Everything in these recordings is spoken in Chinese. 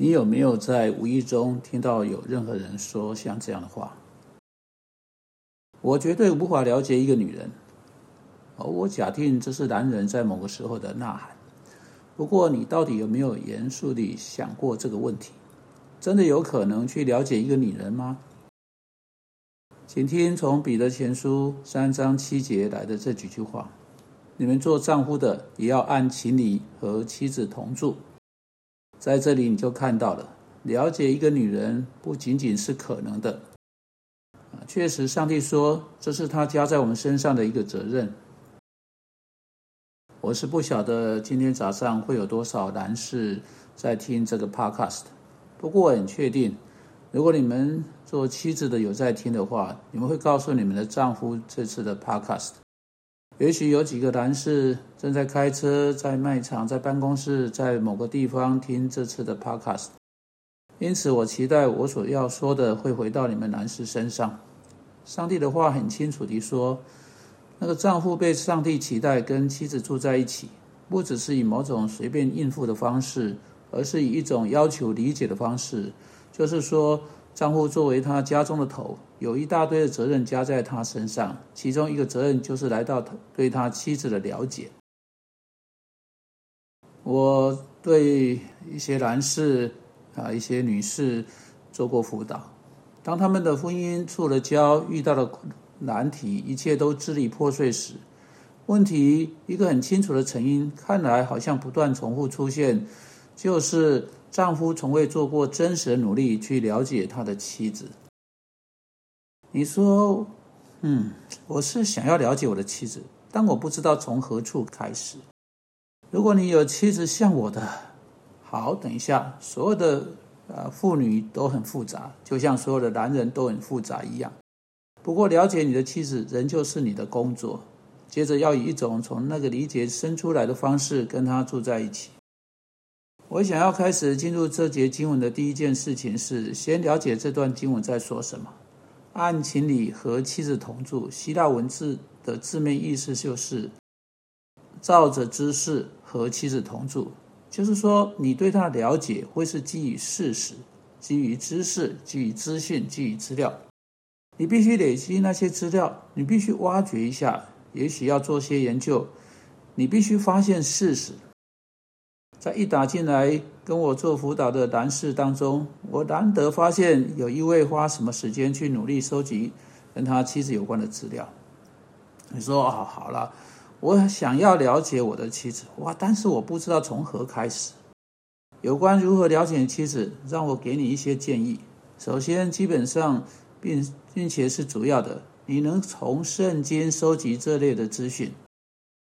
你有没有在无意中听到有任何人说像这样的话？我绝对无法了解一个女人。而我假定这是男人在某个时候的呐喊。不过，你到底有没有严肃地想过这个问题？真的有可能去了解一个女人吗？请听从彼得前书三章七节来的这几句话：你们做丈夫的，也要按情理和妻子同住。在这里，你就看到了，了解一个女人不仅仅是可能的，确实，上帝说这是他加在我们身上的一个责任。我是不晓得今天早上会有多少男士在听这个 podcast，不过我很确定，如果你们做妻子的有在听的话，你们会告诉你们的丈夫这次的 podcast。也许有几个男士正在开车、在卖场、在办公室、在某个地方听这次的 podcast，因此我期待我所要说的会回到你们男士身上。上帝的话很清楚地说，那个丈夫被上帝期待跟妻子住在一起，不只是以某种随便应付的方式，而是以一种要求理解的方式，就是说。丈夫作为他家中的头，有一大堆的责任加在他身上，其中一个责任就是来到对他妻子的了解。我对一些男士啊，一些女士做过辅导，当他们的婚姻触了礁，遇到了难题，一切都支离破碎时，问题一个很清楚的成因，看来好像不断重复出现，就是。丈夫从未做过真实的努力去了解他的妻子。你说，嗯，我是想要了解我的妻子，但我不知道从何处开始。如果你有妻子像我的，好，等一下，所有的呃妇女都很复杂，就像所有的男人都很复杂一样。不过，了解你的妻子仍旧是你的工作。接着，要以一种从那个理解生出来的方式跟他住在一起。我想要开始进入这节经文的第一件事情是，先了解这段经文在说什么。按情理和妻子同住，希腊文字的字面意思就是照着知识和妻子同住，就是说你对他的了解会是基于事实、基于知识、基于资讯、基于资料。你必须累积那些资料，你必须挖掘一下，也许要做些研究，你必须发现事实。在一打进来跟我做辅导的男士当中，我难得发现有一位花什么时间去努力收集跟他妻子有关的资料。你说啊，好了，我想要了解我的妻子，哇，但是我不知道从何开始。有关如何了解妻子，让我给你一些建议。首先，基本上并并且是主要的，你能从圣经收集这类的资讯。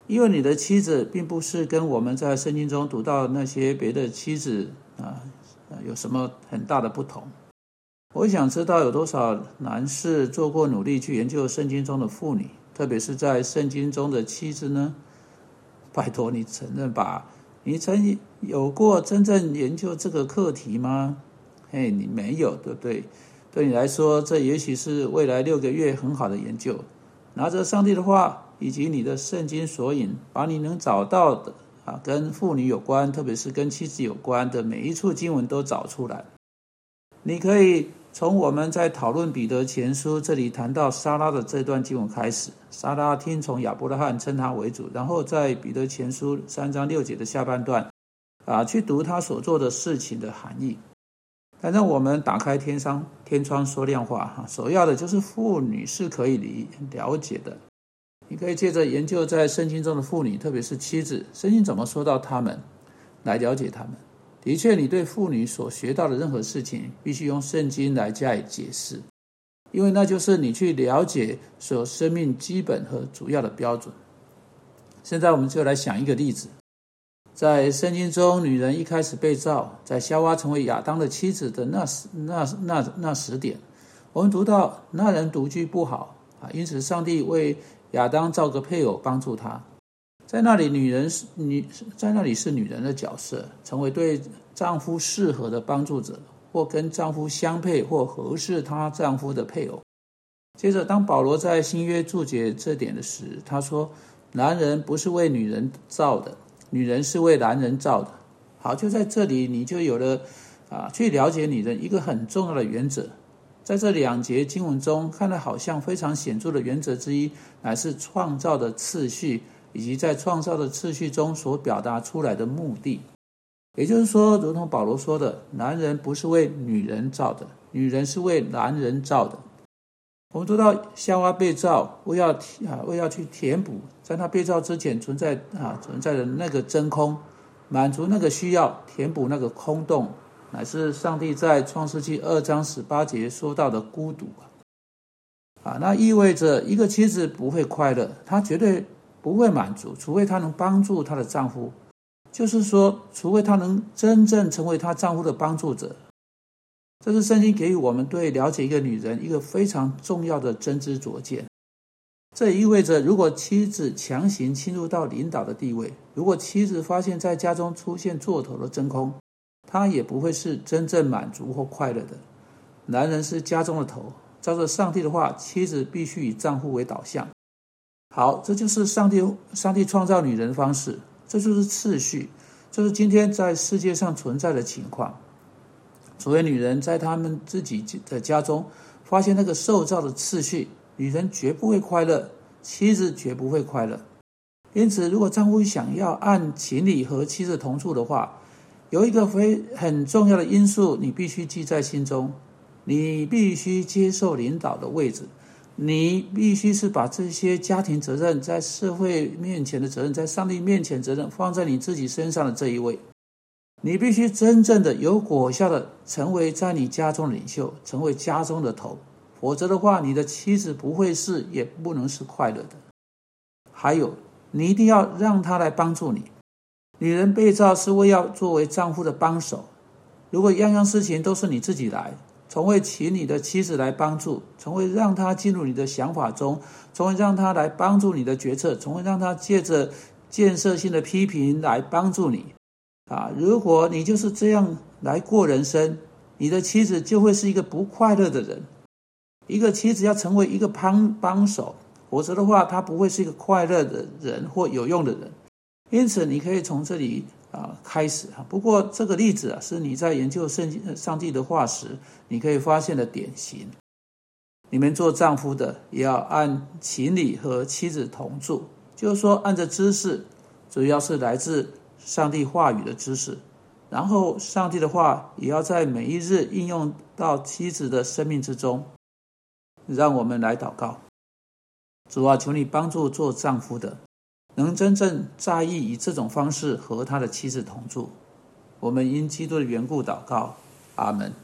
因为你的妻子并不是跟我们在圣经中读到那些别的妻子啊，有什么很大的不同。我想知道有多少男士做过努力去研究圣经中的妇女，特别是在圣经中的妻子呢？拜托你承认吧，你曾有过真正研究这个课题吗？嘿，你没有，对不对？对你来说，这也许是未来六个月很好的研究。拿着上帝的话。以及你的圣经索引，把你能找到的啊，跟妇女有关，特别是跟妻子有关的每一处经文都找出来。你可以从我们在讨论彼得前书这里谈到莎拉的这段经文开始。莎拉听从亚伯拉罕称他为主，然后在彼得前书三章六节的下半段啊，去读他所做的事情的含义。反正我们打开天商天窗说亮话哈，首要的就是妇女是可以理了解的。你可以借着研究在圣经中的妇女，特别是妻子，圣经怎么说到她们，来了解她们。的确，你对妇女所学到的任何事情，必须用圣经来加以解释，因为那就是你去了解所生命基本和主要的标准。现在，我们就来想一个例子：在圣经中，女人一开始被造，在夏娃成为亚当的妻子的那时、那那那时点，我们读到那人独居不好啊，因此上帝为亚当造个配偶帮助他，在那里女人是女，在那里是女人的角色，成为对丈夫适合的帮助者，或跟丈夫相配或合适她丈夫的配偶。接着，当保罗在新约注解这点的时，他说：“男人不是为女人造的，女人是为男人造的。”好，就在这里，你就有了啊，去了解女人一个很重要的原则。在这两节经文中，看来好像非常显著的原则之一，乃是创造的次序，以及在创造的次序中所表达出来的目的。也就是说，如同保罗说的，男人不是为女人造的，女人是为男人造的。我们知道夏娃被造，为要啊，为要去填补在她被造之前存在啊存在的那个真空，满足那个需要，填补那个空洞。乃是上帝在创世纪二章十八节说到的孤独啊，啊那意味着一个妻子不会快乐，她绝对不会满足，除非她能帮助她的丈夫，就是说，除非她能真正成为她丈夫的帮助者。这是圣经给予我们对了解一个女人一个非常重要的真知灼见。这意味着，如果妻子强行侵入到领导的地位，如果妻子发现在家中出现座头的真空。他也不会是真正满足或快乐的。男人是家中的头，照着上帝的话，妻子必须以丈夫为导向。好，这就是上帝上帝创造女人的方式，这就是次序，这是今天在世界上存在的情况。除非女人在他们自己的家中发现那个受造的次序，女人绝不会快乐，妻子绝不会快乐。因此，如果丈夫想要按情理和妻子同住的话，有一个非很重要的因素，你必须记在心中：你必须接受领导的位置，你必须是把这些家庭责任、在社会面前的责任、在上帝面前责任放在你自己身上的这一位。你必须真正的有果效的成为在你家中领袖，成为家中的头，否则的话，你的妻子不会是，也不能是快乐的。还有，你一定要让他来帮助你。女人被造是为要作为丈夫的帮手。如果样样事情都是你自己来，从未请你的妻子来帮助，从未让她进入你的想法中，从未让她来帮助你的决策，从未让她借着建设性的批评来帮助你，啊，如果你就是这样来过人生，你的妻子就会是一个不快乐的人。一个妻子要成为一个帮帮手，否则的话，她不会是一个快乐的人或有用的人。因此，你可以从这里啊开始啊。不过，这个例子啊，是你在研究圣经、上帝的话时，你可以发现的典型。你们做丈夫的，也要按情理和妻子同住，就是说，按着知识，主要是来自上帝话语的知识。然后，上帝的话也要在每一日应用到妻子的生命之中。让我们来祷告，主啊，求你帮助做丈夫的。能真正在意以这种方式和他的妻子同住，我们因基督的缘故祷告，阿门。